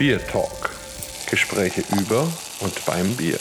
Bier Talk. Gespräche über und beim Bier.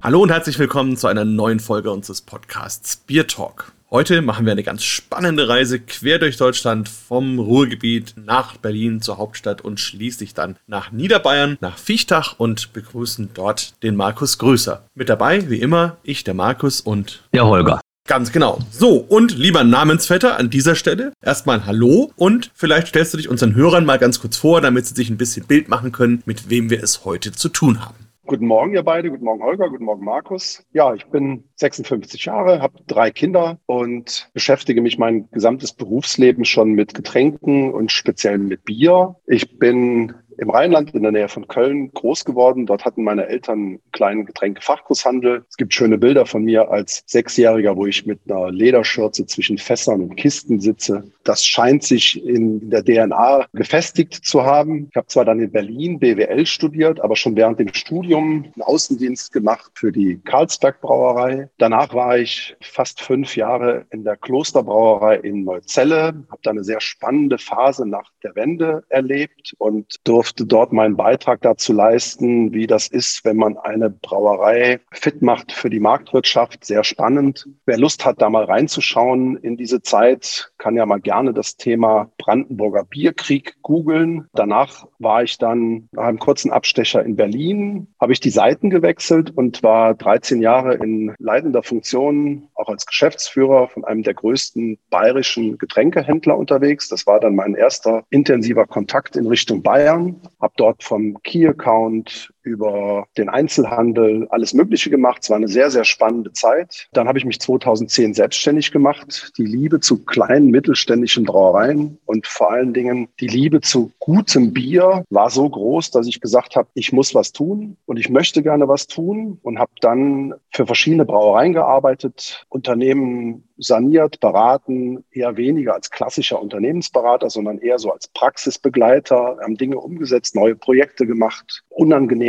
Hallo und herzlich willkommen zu einer neuen Folge unseres Podcasts Bier Talk. Heute machen wir eine ganz spannende Reise quer durch Deutschland vom Ruhrgebiet nach Berlin zur Hauptstadt und schließlich dann nach Niederbayern, nach Viechtach und begrüßen dort den Markus Größer. Mit dabei, wie immer, ich, der Markus und der Holger. Ganz genau. So, und lieber Namensvetter an dieser Stelle, erstmal Hallo und vielleicht stellst du dich unseren Hörern mal ganz kurz vor, damit sie sich ein bisschen Bild machen können, mit wem wir es heute zu tun haben. Guten Morgen, ihr beide. Guten Morgen, Holger. Guten Morgen, Markus. Ja, ich bin 56 Jahre, habe drei Kinder und beschäftige mich mein gesamtes Berufsleben schon mit Getränken und speziell mit Bier. Ich bin im Rheinland in der Nähe von Köln groß geworden. Dort hatten meine Eltern einen kleinen Getränkefachgroßhandel. Es gibt schöne Bilder von mir als Sechsjähriger, wo ich mit einer Lederschürze zwischen Fässern und Kisten sitze. Das scheint sich in der DNA gefestigt zu haben. Ich habe zwar dann in Berlin BWL studiert, aber schon während dem Studium einen Außendienst gemacht für die Karlsberg Brauerei. Danach war ich fast fünf Jahre in der Klosterbrauerei in Neuzelle, habe da eine sehr spannende Phase nach der Wende erlebt und durfte dort meinen Beitrag dazu leisten, wie das ist, wenn man eine Brauerei fit macht für die Marktwirtschaft. Sehr spannend. Wer Lust hat, da mal reinzuschauen in diese Zeit, kann ja mal gerne das Thema Brandenburger Bierkrieg googeln. Danach war ich dann nach einem kurzen Abstecher in Berlin, habe ich die Seiten gewechselt und war 13 Jahre in leitender Funktion, auch als Geschäftsführer von einem der größten bayerischen Getränkehändler unterwegs. Das war dann mein erster intensiver Kontakt in Richtung Bayern habe dort vom Key-Account über den Einzelhandel alles Mögliche gemacht. Es war eine sehr, sehr spannende Zeit. Dann habe ich mich 2010 selbstständig gemacht. Die Liebe zu kleinen mittelständischen Brauereien und vor allen Dingen die Liebe zu gutem Bier war so groß, dass ich gesagt habe, ich muss was tun und ich möchte gerne was tun und habe dann für verschiedene Brauereien gearbeitet, Unternehmen saniert, beraten, eher weniger als klassischer Unternehmensberater, sondern eher so als Praxisbegleiter, haben Dinge umgesetzt, neue Projekte gemacht,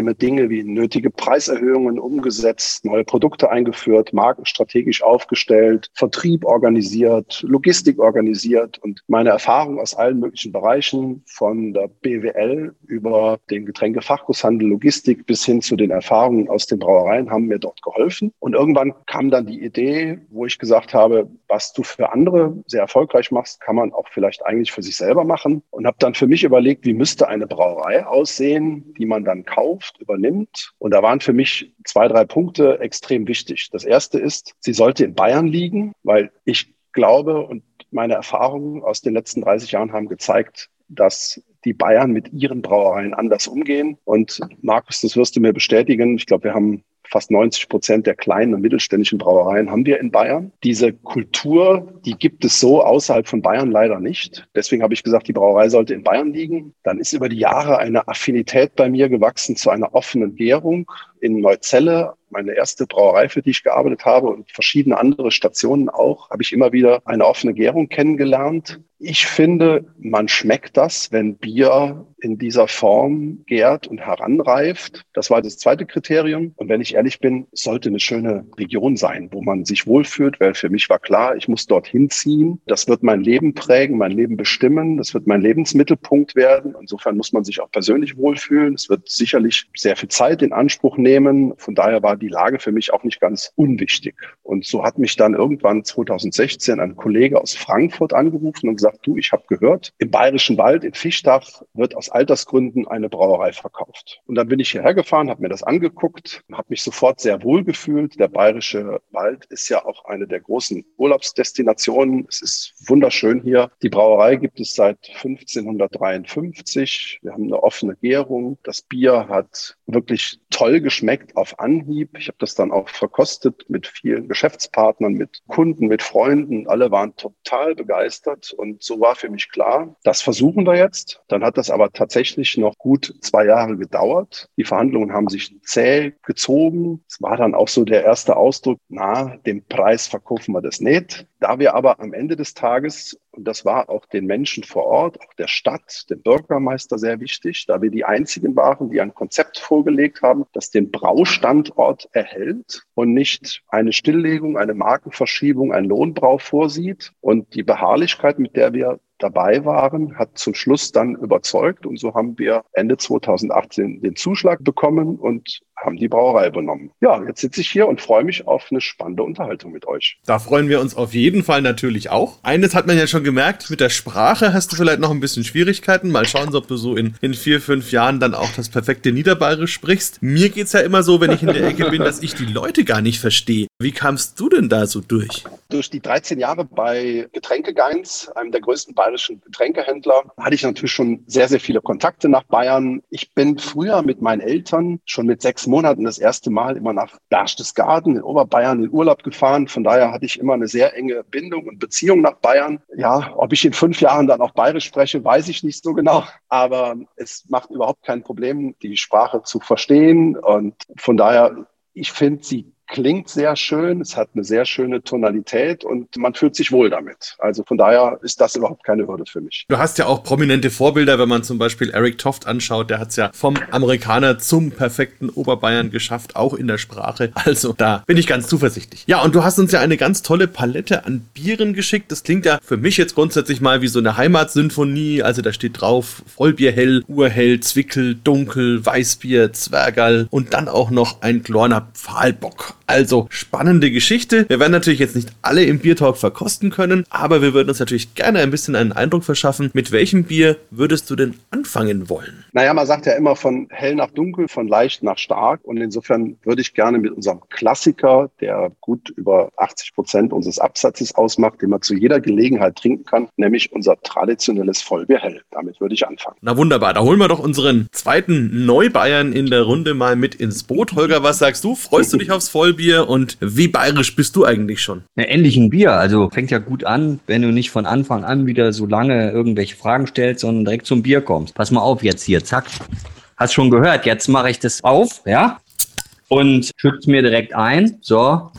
unangenehme Dinge wie nötige Preiserhöhungen umgesetzt, neue Produkte eingeführt, Marken strategisch aufgestellt, Vertrieb organisiert, Logistik organisiert und meine Erfahrung aus allen möglichen Bereichen von der BWL über den Getränkefachgroßhandel, Logistik bis hin zu den Erfahrungen aus den Brauereien haben mir dort geholfen. Und irgendwann kam dann die Idee, wo ich gesagt habe, was du für andere sehr erfolgreich machst, kann man auch vielleicht eigentlich für sich selber machen. Und habe dann für mich überlegt, wie müsste eine Brauerei aussehen, die man dann kauft, übernimmt. Und da waren für mich zwei, drei Punkte extrem wichtig. Das erste ist, sie sollte in Bayern liegen, weil ich glaube und meine Erfahrungen aus den letzten 30 Jahren haben gezeigt, dass die Bayern mit ihren Brauereien anders umgehen. Und Markus, das wirst du mir bestätigen. Ich glaube, wir haben fast 90 Prozent der kleinen und mittelständischen Brauereien haben wir in Bayern. Diese Kultur, die gibt es so außerhalb von Bayern leider nicht. Deswegen habe ich gesagt, die Brauerei sollte in Bayern liegen. Dann ist über die Jahre eine Affinität bei mir gewachsen zu einer offenen Gärung in Neuzelle meine erste Brauerei, für die ich gearbeitet habe und verschiedene andere Stationen auch, habe ich immer wieder eine offene Gärung kennengelernt. Ich finde, man schmeckt das, wenn Bier in dieser Form gärt und heranreift. Das war das zweite Kriterium. Und wenn ich ehrlich bin, sollte eine schöne Region sein, wo man sich wohlfühlt, weil für mich war klar, ich muss dorthin ziehen. Das wird mein Leben prägen, mein Leben bestimmen. Das wird mein Lebensmittelpunkt werden. Insofern muss man sich auch persönlich wohlfühlen. Es wird sicherlich sehr viel Zeit in Anspruch nehmen. Von daher war die Lage für mich auch nicht ganz unwichtig. Und so hat mich dann irgendwann 2016 ein Kollege aus Frankfurt angerufen und gesagt, du, ich habe gehört, im Bayerischen Wald in Fischdach wird aus Altersgründen eine Brauerei verkauft. Und dann bin ich hierher gefahren, habe mir das angeguckt, habe mich sofort sehr wohl gefühlt. Der Bayerische Wald ist ja auch eine der großen Urlaubsdestinationen. Es ist wunderschön hier. Die Brauerei gibt es seit 1553. Wir haben eine offene Gärung. Das Bier hat wirklich toll geschmeckt auf Anhieb. Ich habe das dann auch verkostet mit vielen Geschäftspartnern, mit Kunden, mit Freunden. Alle waren total begeistert und so war für mich klar, das versuchen wir jetzt. Dann hat das aber tatsächlich noch gut zwei Jahre gedauert. Die Verhandlungen haben sich zäh gezogen. Es war dann auch so der erste Ausdruck, na, dem Preis verkaufen wir das nicht. Da wir aber am Ende des Tages und das war auch den Menschen vor Ort, auch der Stadt, dem Bürgermeister sehr wichtig, da wir die einzigen waren, die ein Konzept vorgelegt haben, das den Braustandort erhält und nicht eine Stilllegung, eine Markenverschiebung, ein Lohnbrau vorsieht. Und die Beharrlichkeit, mit der wir dabei waren, hat zum Schluss dann überzeugt. Und so haben wir Ende 2018 den Zuschlag bekommen und haben die Brauerei übernommen. Ja, jetzt sitze ich hier und freue mich auf eine spannende Unterhaltung mit euch. Da freuen wir uns auf jeden Fall natürlich auch. Eines hat man ja schon gemerkt, mit der Sprache hast du vielleicht noch ein bisschen Schwierigkeiten. Mal schauen, ob du so in, in vier, fünf Jahren dann auch das perfekte Niederbayerisch sprichst. Mir geht es ja immer so, wenn ich in der Ecke bin, dass ich die Leute gar nicht verstehe. Wie kamst du denn da so durch? Durch die 13 Jahre bei Getränkegeins, einem der größten bayerischen Getränkehändler, hatte ich natürlich schon sehr, sehr viele Kontakte nach Bayern. Ich bin früher mit meinen Eltern schon mit sechs Monaten das erste Mal immer nach Berchtesgaden in Oberbayern in Urlaub gefahren. Von daher hatte ich immer eine sehr enge Bindung und Beziehung nach Bayern. Ja, ob ich in fünf Jahren dann auch bayerisch spreche, weiß ich nicht so genau. Aber es macht überhaupt kein Problem, die Sprache zu verstehen. Und von daher, ich finde sie klingt sehr schön, es hat eine sehr schöne Tonalität und man fühlt sich wohl damit. Also von daher ist das überhaupt keine Hürde für mich. Du hast ja auch prominente Vorbilder, wenn man zum Beispiel Eric Toft anschaut, der hat es ja vom Amerikaner zum perfekten Oberbayern geschafft, auch in der Sprache. Also da bin ich ganz zuversichtlich. Ja, und du hast uns ja eine ganz tolle Palette an Bieren geschickt. Das klingt ja für mich jetzt grundsätzlich mal wie so eine Heimatsymphonie. Also da steht drauf Vollbier hell, Urhell, Zwickel, Dunkel, Weißbier, Zwergal und dann auch noch ein Glorner Pfahlbock. Also spannende Geschichte. Wir werden natürlich jetzt nicht alle im Biertalk verkosten können, aber wir würden uns natürlich gerne ein bisschen einen Eindruck verschaffen. Mit welchem Bier würdest du denn anfangen wollen? Naja, man sagt ja immer von hell nach dunkel, von leicht nach stark. Und insofern würde ich gerne mit unserem Klassiker, der gut über 80 Prozent unseres Absatzes ausmacht, den man zu jeder Gelegenheit trinken kann, nämlich unser traditionelles Vollbier hell. Damit würde ich anfangen. Na wunderbar, da holen wir doch unseren zweiten Neubayern in der Runde mal mit ins Boot. Holger, was sagst du? Freust du dich aufs Vollbier? Vollbier und wie bayerisch bist du eigentlich schon? Ja, endlich ein Bier. Also fängt ja gut an, wenn du nicht von Anfang an wieder so lange irgendwelche Fragen stellst, sondern direkt zum Bier kommst. Pass mal auf jetzt hier, zack. Hast schon gehört, jetzt mache ich das auf, ja? Und schütze mir direkt ein. So.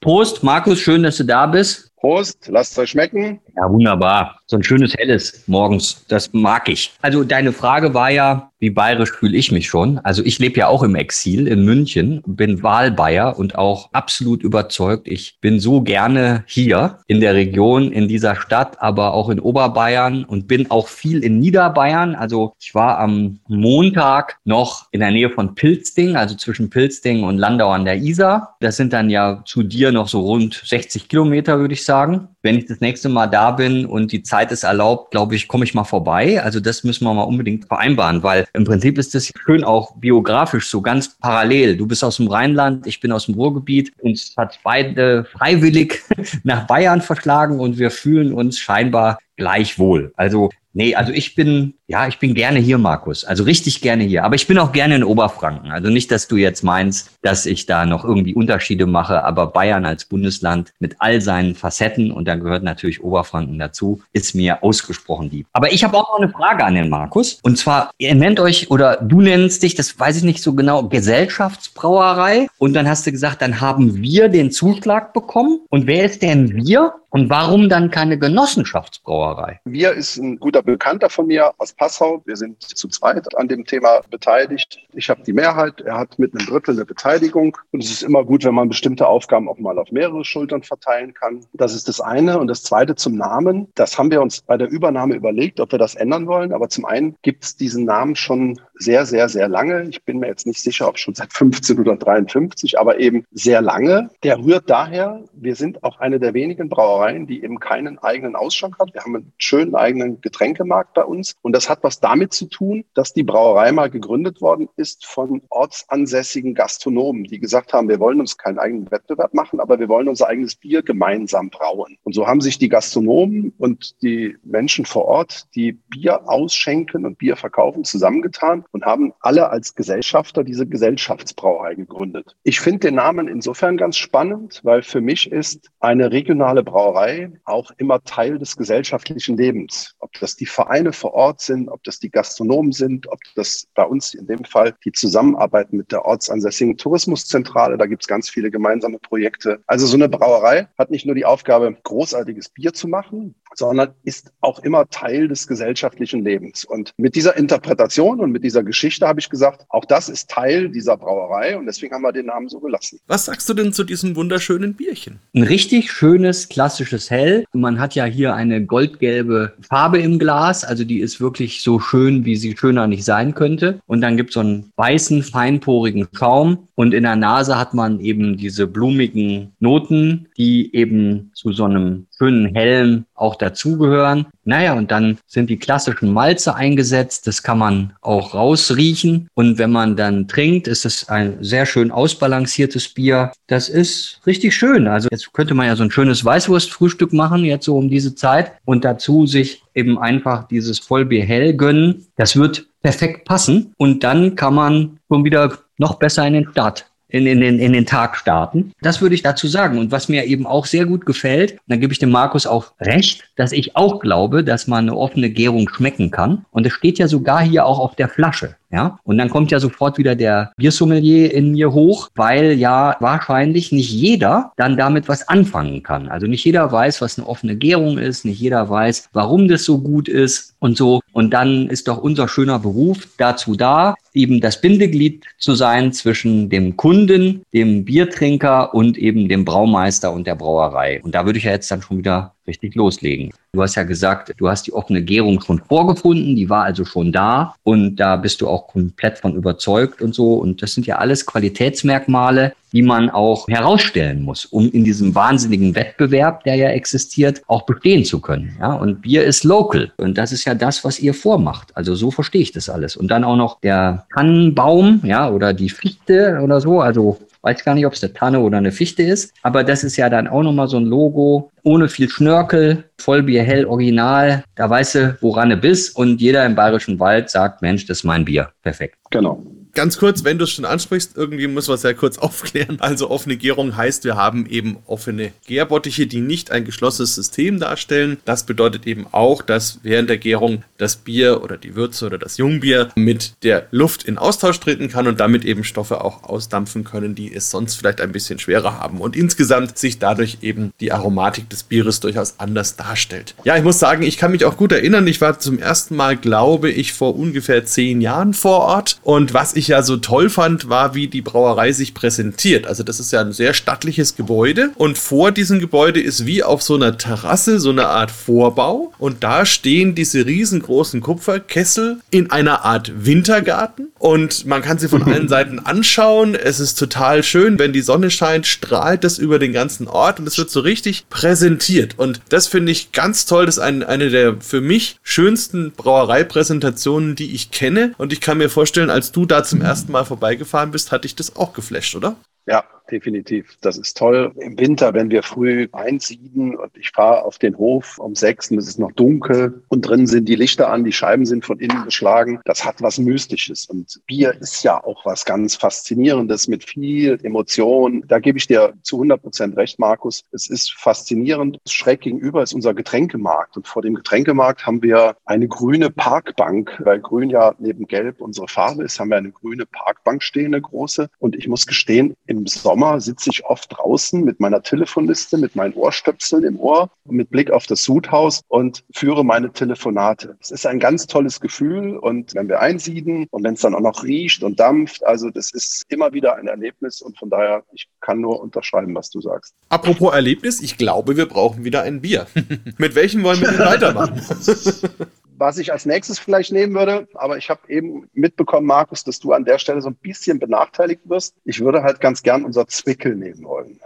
Prost, Markus, schön, dass du da bist. Prost, lasst es euch schmecken. Ja, wunderbar. So ein schönes helles morgens, das mag ich. Also deine Frage war ja, wie bayerisch fühle ich mich schon? Also ich lebe ja auch im Exil in München, bin Wahlbayer und auch absolut überzeugt. Ich bin so gerne hier in der Region, in dieser Stadt, aber auch in Oberbayern und bin auch viel in Niederbayern. Also ich war am Montag noch in der Nähe von Pilzding, also zwischen Pilzding und Landau an der Isar. Das sind dann ja zu dir noch so rund 60 Kilometer, würde ich sagen. Wenn ich das nächste Mal da bin und die Zeit es erlaubt, glaube ich, komme ich mal vorbei. Also das müssen wir mal unbedingt vereinbaren, weil im Prinzip ist das schön auch biografisch so ganz parallel. Du bist aus dem Rheinland, ich bin aus dem Ruhrgebiet. Uns hat beide freiwillig nach Bayern verschlagen und wir fühlen uns scheinbar gleichwohl. Also Nee, also ich bin, ja, ich bin gerne hier, Markus. Also richtig gerne hier. Aber ich bin auch gerne in Oberfranken. Also nicht, dass du jetzt meinst, dass ich da noch irgendwie Unterschiede mache, aber Bayern als Bundesland mit all seinen Facetten, und da gehört natürlich Oberfranken dazu, ist mir ausgesprochen lieb. Aber ich habe auch noch eine Frage an den Markus. Und zwar, ihr nennt euch, oder du nennst dich, das weiß ich nicht so genau, Gesellschaftsbrauerei. Und dann hast du gesagt, dann haben wir den Zuschlag bekommen. Und wer ist denn wir? Und warum dann keine Genossenschaftsbrauerei? Wir ist ein guter Bekannter von mir aus Passau. Wir sind zu zweit an dem Thema beteiligt. Ich habe die Mehrheit, er hat mit einem Drittel eine Beteiligung. Und es ist immer gut, wenn man bestimmte Aufgaben auch mal auf mehrere Schultern verteilen kann. Das ist das eine. Und das zweite zum Namen. Das haben wir uns bei der Übernahme überlegt, ob wir das ändern wollen. Aber zum einen gibt es diesen Namen schon sehr, sehr, sehr lange. Ich bin mir jetzt nicht sicher, ob schon seit 15 oder 53, aber eben sehr lange. Der rührt daher, wir sind auch eine der wenigen Brauereien, die eben keinen eigenen Ausschank hat. Wir haben einen schönen eigenen Getränkemarkt bei uns. Und das hat was damit zu tun, dass die Brauerei mal gegründet worden ist von ortsansässigen Gastronomen, die gesagt haben, wir wollen uns keinen eigenen Wettbewerb machen, aber wir wollen unser eigenes Bier gemeinsam brauen. Und so haben sich die Gastronomen und die Menschen vor Ort, die Bier ausschenken und Bier verkaufen, zusammengetan und haben alle als Gesellschafter diese Gesellschaftsbrauerei gegründet. Ich finde den Namen insofern ganz spannend, weil für mich ist eine regionale Brauerei auch immer Teil des gesellschaftlichen Lebens. Ob das die Vereine vor Ort sind, ob das die Gastronomen sind, ob das bei uns in dem Fall die Zusammenarbeit mit der ortsansässigen Tourismuszentrale, da gibt es ganz viele gemeinsame Projekte. Also so eine Brauerei hat nicht nur die Aufgabe, großartiges Bier zu machen, sondern ist auch immer Teil des gesellschaftlichen Lebens. Und mit dieser Interpretation und mit dieser dieser Geschichte habe ich gesagt, auch das ist Teil dieser Brauerei und deswegen haben wir den Namen so gelassen. Was sagst du denn zu diesem wunderschönen Bierchen? Ein richtig schönes, klassisches Hell. Man hat ja hier eine goldgelbe Farbe im Glas, also die ist wirklich so schön, wie sie schöner nicht sein könnte. Und dann gibt es so einen weißen, feinporigen Schaum und in der Nase hat man eben diese blumigen Noten, die eben zu so einem schönen Helm auch dazugehören. Naja, und dann sind die klassischen Malze eingesetzt. Das kann man auch rausriechen. Und wenn man dann trinkt, ist es ein sehr schön ausbalanciertes Bier. Das ist richtig schön. Also jetzt könnte man ja so ein schönes Weißwurstfrühstück machen, jetzt so um diese Zeit. Und dazu sich eben einfach dieses Vollbier hell gönnen. Das wird perfekt passen. Und dann kann man schon wieder noch besser in den Start in, in, den, in den Tag starten. Das würde ich dazu sagen. Und was mir eben auch sehr gut gefällt, dann gebe ich dem Markus auch recht, dass ich auch glaube, dass man eine offene Gärung schmecken kann. Und es steht ja sogar hier auch auf der Flasche. Ja, und dann kommt ja sofort wieder der Biersommelier in mir hoch, weil ja wahrscheinlich nicht jeder dann damit was anfangen kann. Also nicht jeder weiß, was eine offene Gärung ist, nicht jeder weiß, warum das so gut ist und so. Und dann ist doch unser schöner Beruf dazu da, eben das Bindeglied zu sein zwischen dem Kunden, dem Biertrinker und eben dem Braumeister und der Brauerei. Und da würde ich ja jetzt dann schon wieder richtig loslegen. Du hast ja gesagt, du hast die offene Gärung schon vorgefunden, die war also schon da und da bist du auch komplett von überzeugt und so. Und das sind ja alles Qualitätsmerkmale, die man auch herausstellen muss, um in diesem wahnsinnigen Wettbewerb, der ja existiert, auch bestehen zu können. Ja, und Bier ist local. Und das ist ja das, was ihr vormacht. Also so verstehe ich das alles. Und dann auch noch der Tannenbaum, ja, oder die Fichte oder so. Also weiß gar nicht, ob es eine Tanne oder eine Fichte ist, aber das ist ja dann auch nochmal so ein Logo, ohne viel Schnörkel, Vollbier hell, original, da weißt du, woran du bist und jeder im Bayerischen Wald sagt, Mensch, das ist mein Bier. Perfekt. Genau. Ganz kurz, wenn du es schon ansprichst, irgendwie muss man es ja kurz aufklären. Also offene Gärung heißt, wir haben eben offene Gärbottiche, die nicht ein geschlossenes System darstellen. Das bedeutet eben auch, dass während der Gärung das Bier oder die Würze oder das Jungbier mit der Luft in Austausch treten kann und damit eben Stoffe auch ausdampfen können, die es sonst vielleicht ein bisschen schwerer haben. Und insgesamt sich dadurch eben die Aromatik des Bieres durchaus anders darstellt. Ja, ich muss sagen, ich kann mich auch gut erinnern. Ich war zum ersten Mal, glaube ich, vor ungefähr zehn Jahren vor Ort. Und was ich ich ja so toll fand, war, wie die Brauerei sich präsentiert. Also das ist ja ein sehr stattliches Gebäude und vor diesem Gebäude ist wie auf so einer Terrasse so eine Art Vorbau und da stehen diese riesengroßen Kupferkessel in einer Art Wintergarten und man kann sie von allen Seiten anschauen. Es ist total schön, wenn die Sonne scheint, strahlt das über den ganzen Ort und es wird so richtig präsentiert und das finde ich ganz toll. Das ist ein, eine der für mich schönsten Brauereipräsentationen, die ich kenne und ich kann mir vorstellen, als du da zum ersten Mal vorbeigefahren bist, hatte ich das auch geflasht, oder? Ja, definitiv. Das ist toll. Im Winter, wenn wir früh einsieden und ich fahre auf den Hof um sechs und es ist noch dunkel und drin sind die Lichter an, die Scheiben sind von innen beschlagen, das hat was Mystisches. Und Bier ist ja auch was ganz Faszinierendes mit viel Emotion. Da gebe ich dir zu 100 Prozent recht, Markus. Es ist faszinierend. Schräg gegenüber ist unser Getränkemarkt. Und vor dem Getränkemarkt haben wir eine grüne Parkbank, weil grün ja neben gelb unsere Farbe ist, haben wir eine grüne Parkbank stehen, eine große. Und ich muss gestehen, im Sommer Sommer sitze ich oft draußen mit meiner Telefonliste, mit meinen Ohrstöpseln im Ohr und mit Blick auf das Sudhaus und führe meine Telefonate. Es ist ein ganz tolles Gefühl und wenn wir einsieden und wenn es dann auch noch riecht und dampft, also das ist immer wieder ein Erlebnis und von daher, ich kann nur unterschreiben, was du sagst. Apropos Erlebnis, ich glaube, wir brauchen wieder ein Bier. mit welchem wollen wir denn weitermachen? was ich als nächstes vielleicht nehmen würde, aber ich habe eben mitbekommen, Markus, dass du an der Stelle so ein bisschen benachteiligt wirst. Ich würde halt ganz gern unser Zwickel nehmen wollen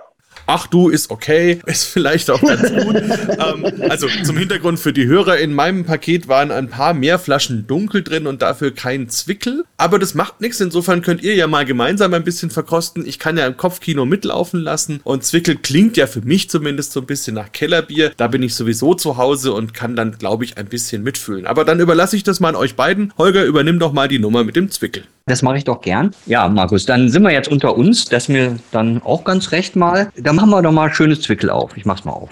ach du, ist okay, ist vielleicht auch ganz gut. ähm, also zum Hintergrund für die Hörer, in meinem Paket waren ein paar mehr Flaschen dunkel drin und dafür kein Zwickel. Aber das macht nichts, insofern könnt ihr ja mal gemeinsam ein bisschen verkosten. Ich kann ja im Kopfkino mitlaufen lassen und Zwickel klingt ja für mich zumindest so ein bisschen nach Kellerbier. Da bin ich sowieso zu Hause und kann dann, glaube ich, ein bisschen mitfühlen. Aber dann überlasse ich das mal an euch beiden. Holger, übernimm doch mal die Nummer mit dem Zwickel. Das mache ich doch gern. Ja, Markus, dann sind wir jetzt unter uns. Das ist mir dann auch ganz recht mal. Dann machen wir doch mal schönes Zwickel auf. Ich mach's mal auf.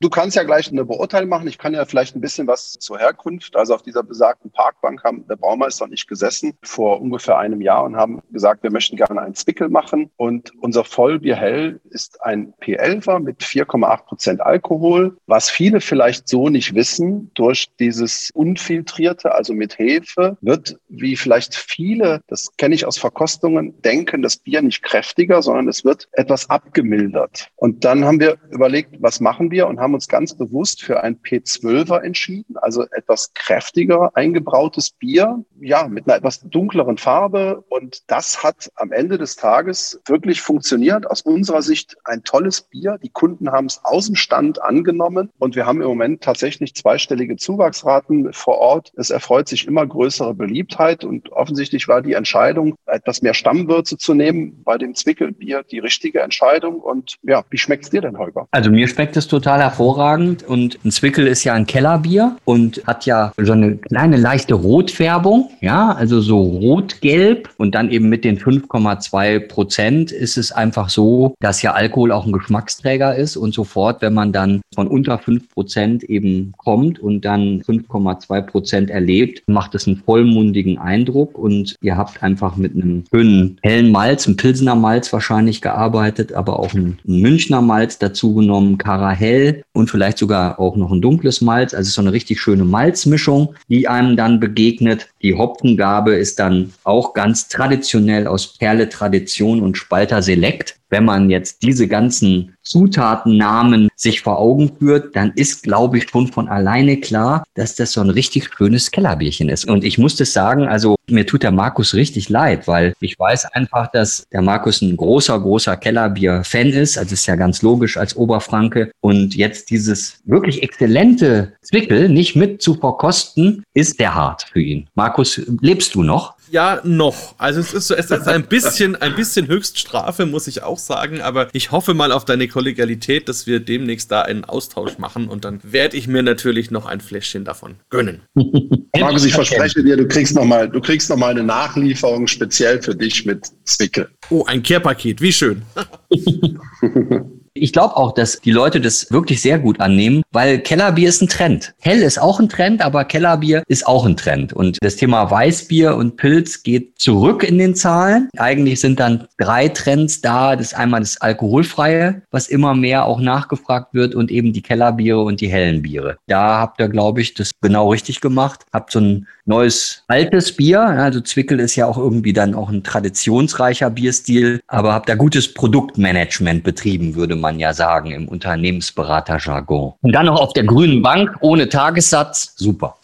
Du kannst ja gleich eine Beurteilung machen. Ich kann ja vielleicht ein bisschen was zur Herkunft. Also auf dieser besagten Parkbank haben der Baumeister und ich gesessen vor ungefähr einem Jahr und haben gesagt, wir möchten gerne einen Zwickel machen. Und unser Vollbier Hell ist ein P11er mit 4,8 Prozent Alkohol. Was viele vielleicht so nicht wissen, durch dieses unfiltrierte, also mit Hefe, wird, wie vielleicht viele, das kenne ich aus Verkostungen, denken, das Bier nicht kräftiger, sondern es wird etwas abgemildert. Und dann haben wir überlegt, was machen wir und haben uns ganz bewusst für ein P12er entschieden, also etwas kräftiger eingebrautes Bier, ja, mit einer etwas dunkleren Farbe. Und das hat am Ende des Tages wirklich funktioniert. Aus unserer Sicht ein tolles Bier. Die Kunden haben es aus dem Stand angenommen und wir haben im Moment tatsächlich zweistellige Zuwachsraten vor Ort. Es erfreut sich immer größere Beliebtheit und offensichtlich war die Entscheidung, etwas mehr Stammwürze zu nehmen bei dem Zwickelbier die richtige Entscheidung. Und ja, wie schmeckt es dir denn, Holger? Also mir schmeckt es total hervorragend und ein Zwickel ist ja ein Kellerbier und hat ja so eine kleine leichte Rotfärbung, ja, also so rot-gelb. Und dann eben mit den 5,2 Prozent ist es einfach so, dass ja Alkohol auch ein Geschmacksträger ist. Und sofort, wenn man dann von unter 5 Prozent eben kommt und dann 5,2 Prozent erlebt, macht es einen vollmundigen Eindruck. Und ihr habt einfach mit einem schönen hellen Malz, einem Pilsener Malz wahrscheinlich gearbeitet, aber auch ein, ein Münchner Malz dazu genommen, Karahell und vielleicht sogar auch noch ein dunkles Malz. Also so eine richtig schöne Malzmischung, die einem dann begegnet. Die Hopfengabe ist dann auch ganz traditionell aus Perle Tradition und Spalter Select wenn man jetzt diese ganzen Zutatennamen sich vor Augen führt, dann ist, glaube ich, schon von alleine klar, dass das so ein richtig schönes Kellerbierchen ist. Und ich muss das sagen, also mir tut der Markus richtig leid, weil ich weiß einfach, dass der Markus ein großer, großer Kellerbier-Fan ist. Also ist ja ganz logisch als Oberfranke. Und jetzt dieses wirklich exzellente Zwickel nicht mit zu verkosten, ist der hart für ihn. Markus, lebst du noch? Ja, noch. Also es ist, es ist ein bisschen, ein bisschen Höchststrafe, muss ich auch sagen. Aber ich hoffe mal auf deine Kollegialität, dass wir demnächst da einen Austausch machen. Und dann werde ich mir natürlich noch ein Fläschchen davon gönnen. Markus, ich verspreche dir, du kriegst noch mal, du kriegst noch mal eine Nachlieferung speziell für dich mit Zwickel. Oh, ein Kehrpaket. Wie schön. Ich glaube auch, dass die Leute das wirklich sehr gut annehmen, weil Kellerbier ist ein Trend. Hell ist auch ein Trend, aber Kellerbier ist auch ein Trend. Und das Thema Weißbier und Pilz geht zurück in den Zahlen. Eigentlich sind dann drei Trends da. Das ist einmal das Alkoholfreie, was immer mehr auch nachgefragt wird und eben die Kellerbiere und die hellen Biere. Da habt ihr, glaube ich, das genau richtig gemacht. Habt so ein neues altes Bier. Also Zwickel ist ja auch irgendwie dann auch ein traditionsreicher Bierstil, aber habt da gutes Produktmanagement betrieben, würde man man ja sagen im Unternehmensberaterjargon. Und dann noch auf der grünen Bank ohne Tagessatz, super.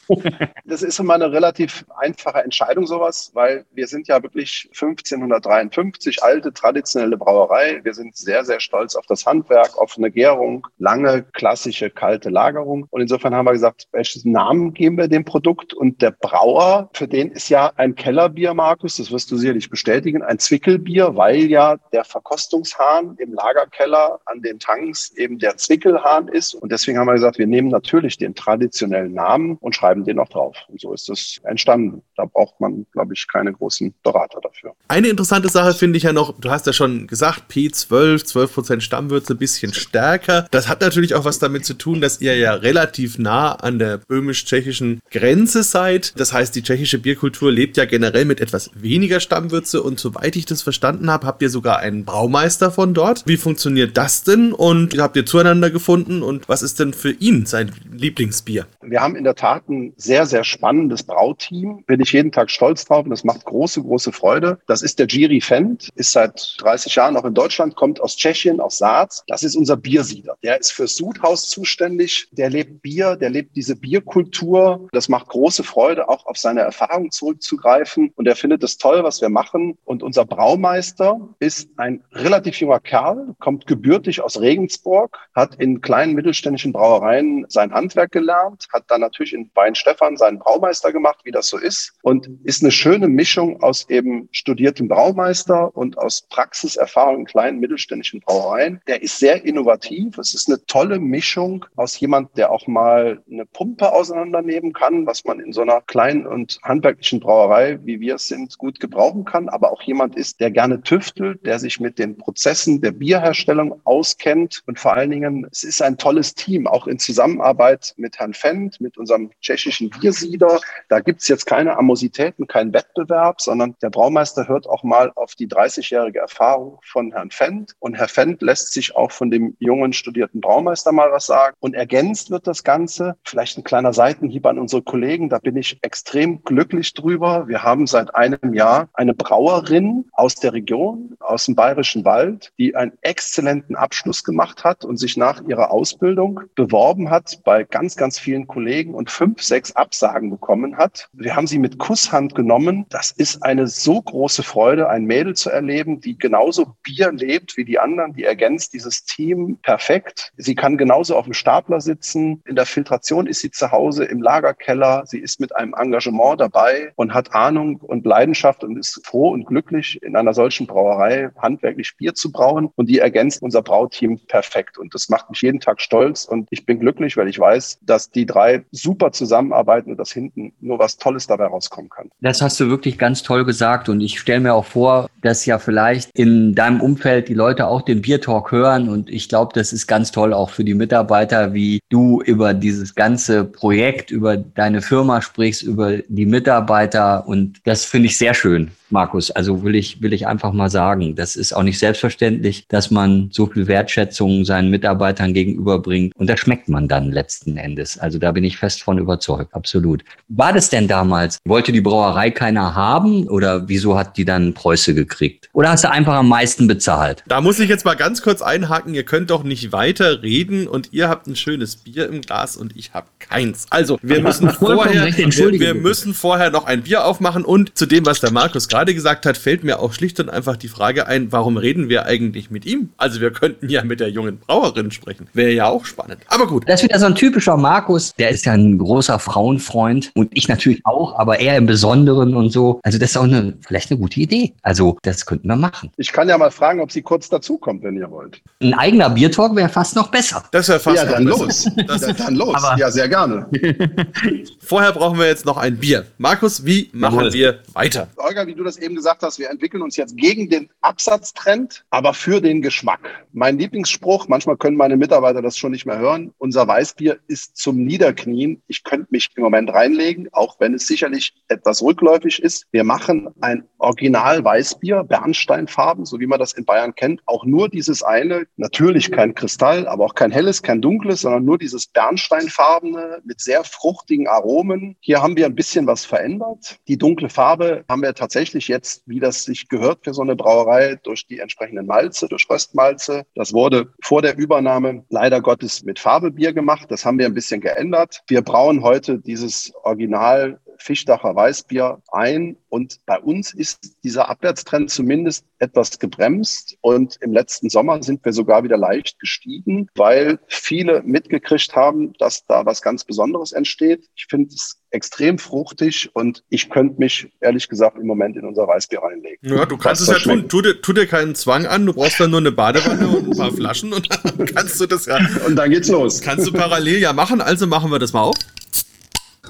Das ist immer eine relativ einfache Entscheidung, sowas, weil wir sind ja wirklich 1553, alte, traditionelle Brauerei. Wir sind sehr, sehr stolz auf das Handwerk, offene Gärung, lange, klassische, kalte Lagerung. Und insofern haben wir gesagt, welchen Namen geben wir dem Produkt? Und der Brauer, für den ist ja ein Kellerbier, Markus, das wirst du sicherlich bestätigen, ein Zwickelbier, weil ja der Verkostungshahn im Lagerkeller an den Tanks eben der Zwickelhahn ist. Und deswegen haben wir gesagt, wir nehmen natürlich den traditionellen Namen und schreiben schreiben den noch drauf. Und so ist das entstanden. Da braucht man, glaube ich, keine großen Berater dafür. Eine interessante Sache finde ich ja noch, du hast ja schon gesagt, P12, 12% Stammwürze, ein bisschen stärker. Das hat natürlich auch was damit zu tun, dass ihr ja relativ nah an der böhmisch-tschechischen Grenze seid. Das heißt, die tschechische Bierkultur lebt ja generell mit etwas weniger Stammwürze und soweit ich das verstanden habe, habt ihr sogar einen Braumeister von dort. Wie funktioniert das denn und habt ihr zueinander gefunden und was ist denn für ihn sein Lieblingsbier? Wir haben in der Tat sehr, sehr spannendes Brauteam. Bin ich jeden Tag stolz drauf und das macht große, große Freude. Das ist der Giri Fendt, ist seit 30 Jahren auch in Deutschland, kommt aus Tschechien, aus Saaz. Das ist unser Biersieder. Der ist für Sudhaus zuständig. Der lebt Bier, der lebt diese Bierkultur. Das macht große Freude, auch auf seine Erfahrung zurückzugreifen. Und er findet es toll, was wir machen. Und unser Braumeister ist ein relativ junger Kerl, kommt gebürtig aus Regensburg, hat in kleinen mittelständischen Brauereien sein Handwerk gelernt, hat dann natürlich in Wein Stefan seinen Braumeister gemacht, wie das so ist. Und ist eine schöne Mischung aus eben studiertem Braumeister und aus Praxiserfahrung in kleinen mittelständischen Brauereien. Der ist sehr innovativ. Es ist eine tolle Mischung aus jemand, der auch mal eine Pumpe auseinandernehmen kann, was man in so einer kleinen und handwerklichen Brauerei, wie wir es sind, gut gebrauchen kann, aber auch jemand ist, der gerne tüftelt, der sich mit den Prozessen der Bierherstellung auskennt und vor allen Dingen, es ist ein tolles Team, auch in Zusammenarbeit mit Herrn Fendt, mit unserem tschechischen Biersieder. Da gibt's jetzt keine Amositäten, keinen Wettbewerb, sondern der Braumeister hört auch mal auf die 30-jährige Erfahrung von Herrn Fendt und Herr Fendt lässt sich auch von dem jungen studierten Braumeister mal was sagen und ergänzt wird das Ganze. Vielleicht ein kleiner Seitenhieb an unsere Kollegen, da bin ich extrem glücklich drüber. Wir haben seit einem Jahr eine Brauerin aus der Region, aus dem Bayerischen Wald, die einen exzellenten Abschluss gemacht hat und sich nach ihrer Ausbildung beworben hat bei ganz, ganz vielen Kollegen und fünf, sechs Absagen bekommen hat. Wir haben sie mit Kusshand genommen. Das ist eine so große Freude, ein Mädel zu erleben, die genauso Bier lebt wie die anderen. Die ergänzt dieses Team perfekt. Sie kann genauso auf dem Stapler sitzen. In der Filtration ist sie zu Hause im Lagerkeller. Sie ist mit einem Engagement dabei und hat Ahnung und Leidenschaft und ist froh und glücklich, in einer solchen Brauerei handwerklich Bier zu brauen. Und die ergänzt unser Brauteam perfekt. Und das macht mich jeden Tag stolz. Und ich bin glücklich, weil ich weiß, dass die drei super zusammenarbeiten und dass hinten nur was Tolles dabei rauskommen kann. Das hast du wirklich ganz toll gesagt. Und ich stelle mir auch vor, dass ja vielleicht in deinem Umfeld die Leute auch den Biertalk hören. Und ich glaube, das ist ganz toll auch für die Mitarbeiter, wie du über dieses ganze Projekt, über deine Firma sprichst, über die Mitarbeiter. Und das finde ich sehr schön. Markus. Also will ich, will ich einfach mal sagen, das ist auch nicht selbstverständlich, dass man so viel Wertschätzung seinen Mitarbeitern gegenüberbringt. Und das schmeckt man dann letzten Endes. Also da bin ich fest von überzeugt. Absolut. War das denn damals? Wollte die Brauerei keiner haben? Oder wieso hat die dann Preuße gekriegt? Oder hast du einfach am meisten bezahlt? Da muss ich jetzt mal ganz kurz einhaken. Ihr könnt doch nicht weiter reden und ihr habt ein schönes Bier im Glas und ich habe keins. Also wir müssen vorher, wir, wir müssen vorher noch ein Bier aufmachen und zu dem, was der Markus gerade gerade gesagt hat, fällt mir auch schlicht und einfach die Frage ein, warum reden wir eigentlich mit ihm? Also wir könnten ja mit der jungen Brauerin sprechen. Wäre ja auch spannend. Aber gut. Das ist wieder so ein typischer Markus. Der ist ja ein großer Frauenfreund und ich natürlich auch, aber er im Besonderen und so. Also das ist auch eine, vielleicht eine gute Idee. Also das könnten wir machen. Ich kann ja mal fragen, ob sie kurz dazukommt, wenn ihr wollt. Ein eigener Biertalk wäre fast noch besser. Das wäre fast ja, noch dann besser. los. Das, dann los. Aber ja, sehr gerne. Vorher brauchen wir jetzt noch ein Bier. Markus, wie machen Jawohl. wir weiter? Olga, wie du das eben gesagt hast, wir entwickeln uns jetzt gegen den Absatztrend, aber für den Geschmack. Mein Lieblingsspruch, manchmal können meine Mitarbeiter das schon nicht mehr hören, unser Weißbier ist zum Niederknien. Ich könnte mich im Moment reinlegen, auch wenn es sicherlich etwas rückläufig ist. Wir machen ein Original Weißbier, Bernsteinfarben, so wie man das in Bayern kennt. Auch nur dieses eine, natürlich kein Kristall, aber auch kein helles, kein dunkles, sondern nur dieses Bernsteinfarbene mit sehr fruchtigen Aromen. Hier haben wir ein bisschen was verändert. Die dunkle Farbe haben wir tatsächlich jetzt, wie das sich gehört für so eine Brauerei, durch die entsprechenden Malze, durch Röstmalze. Das wurde vor der Übernahme leider Gottes mit Farbebier gemacht. Das haben wir ein bisschen geändert. Wir brauen heute dieses Original Fischdacher Weißbier ein. Und bei uns ist dieser Abwärtstrend zumindest etwas gebremst. Und im letzten Sommer sind wir sogar wieder leicht gestiegen, weil viele mitgekriegt haben, dass da was ganz Besonderes entsteht. Ich finde es extrem fruchtig und ich könnte mich ehrlich gesagt im Moment in unser Weißbier reinlegen. Ja, du kannst es ja tun. Tu dir, tu dir keinen Zwang an. Du brauchst dann nur eine Badewanne und ein paar Flaschen und dann kannst du das ja, Und dann geht's los. kannst du parallel ja machen. Also machen wir das mal auf.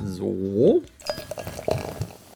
So.